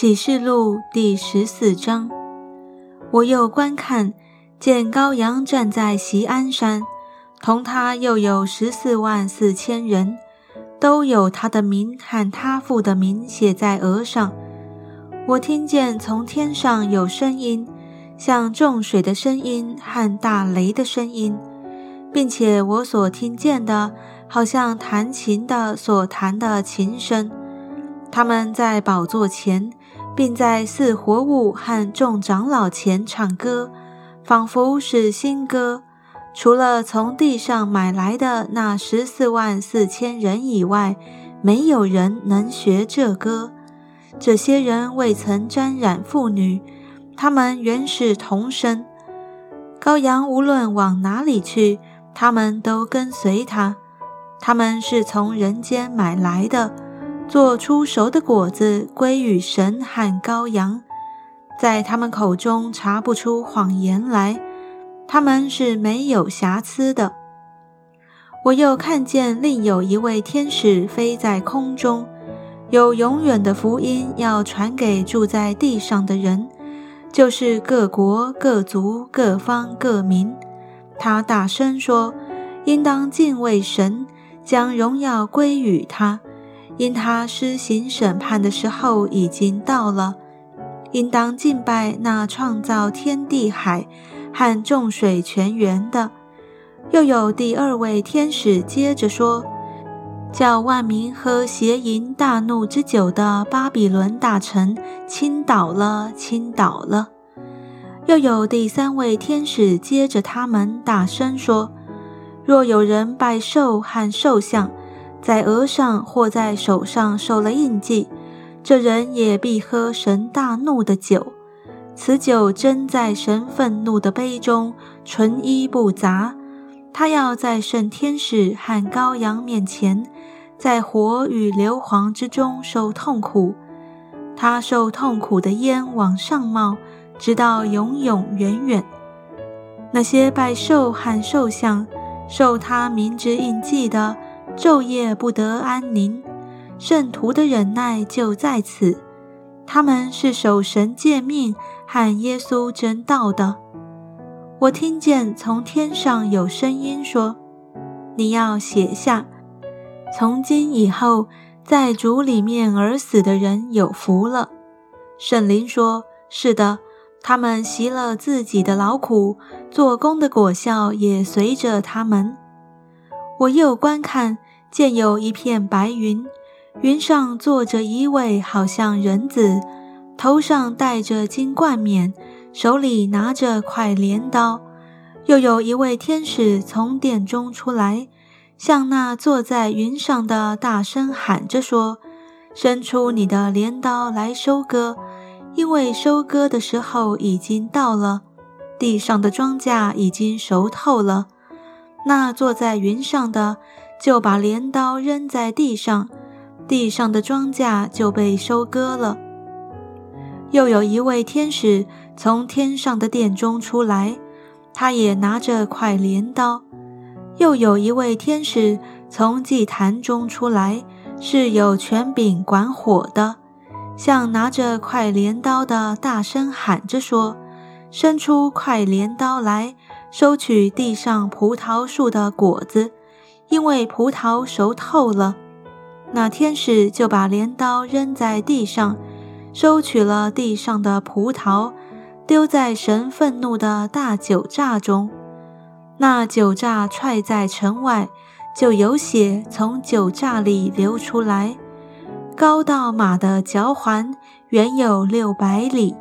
启示录第十四章，我又观看，见羔羊站在锡安山，同他又有十四万四千人，都有他的名和他父的名写在额上。我听见从天上有声音，像众水的声音和大雷的声音，并且我所听见的，好像弹琴的所弹的琴声。他们在宝座前。并在四活物和众长老前唱歌，仿佛是新歌。除了从地上买来的那十四万四千人以外，没有人能学这歌。这些人未曾沾染妇女，他们原是童生。羔羊无论往哪里去，他们都跟随他。他们是从人间买来的。做出熟的果子归与神和羔羊，在他们口中查不出谎言来，他们是没有瑕疵的。我又看见另有一位天使飞在空中，有永远的福音要传给住在地上的人，就是各国、各族、各方、各民。他大声说：“应当敬畏神，将荣耀归于他。”因他施行审判的时候已经到了，应当敬拜那创造天地海和众水泉源的。又有第二位天使接着说：“叫万民喝邪淫大怒之酒的巴比伦大臣倾倒了，倾倒了。”又有第三位天使接着他们大声说：“若有人拜兽和兽像，”在额上或在手上受了印记，这人也必喝神大怒的酒。此酒真在神愤怒的杯中，纯一不杂。他要在圣天使和羔羊面前，在火与硫磺之中受痛苦。他受痛苦的烟往上冒，直到永永远远。那些拜兽和兽像、受他名之印记的。昼夜不得安宁，圣徒的忍耐就在此。他们是守神诫命和耶稣真道的。我听见从天上有声音说：“你要写下，从今以后，在主里面而死的人有福了。”圣灵说：“是的，他们习了自己的劳苦，做工的果效也随着他们。”我又观看。见有一片白云，云上坐着一位好像人子，头上戴着金冠冕，手里拿着块镰刀。又有一位天使从殿中出来，向那坐在云上的大声喊着说：“伸出你的镰刀来收割，因为收割的时候已经到了，地上的庄稼已经熟透了。”那坐在云上的。就把镰刀扔在地上，地上的庄稼就被收割了。又有一位天使从天上的殿中出来，他也拿着块镰刀。又有一位天使从祭坛中出来，是有权柄管火的，向拿着块镰刀的大声喊着说：“伸出块镰刀来，收取地上葡萄树的果子。”因为葡萄熟透了，那天使就把镰刀扔在地上，收取了地上的葡萄，丢在神愤怒的大酒榨中。那酒榨踹在城外，就有血从酒榨里流出来，高到马的脚环，远有六百里。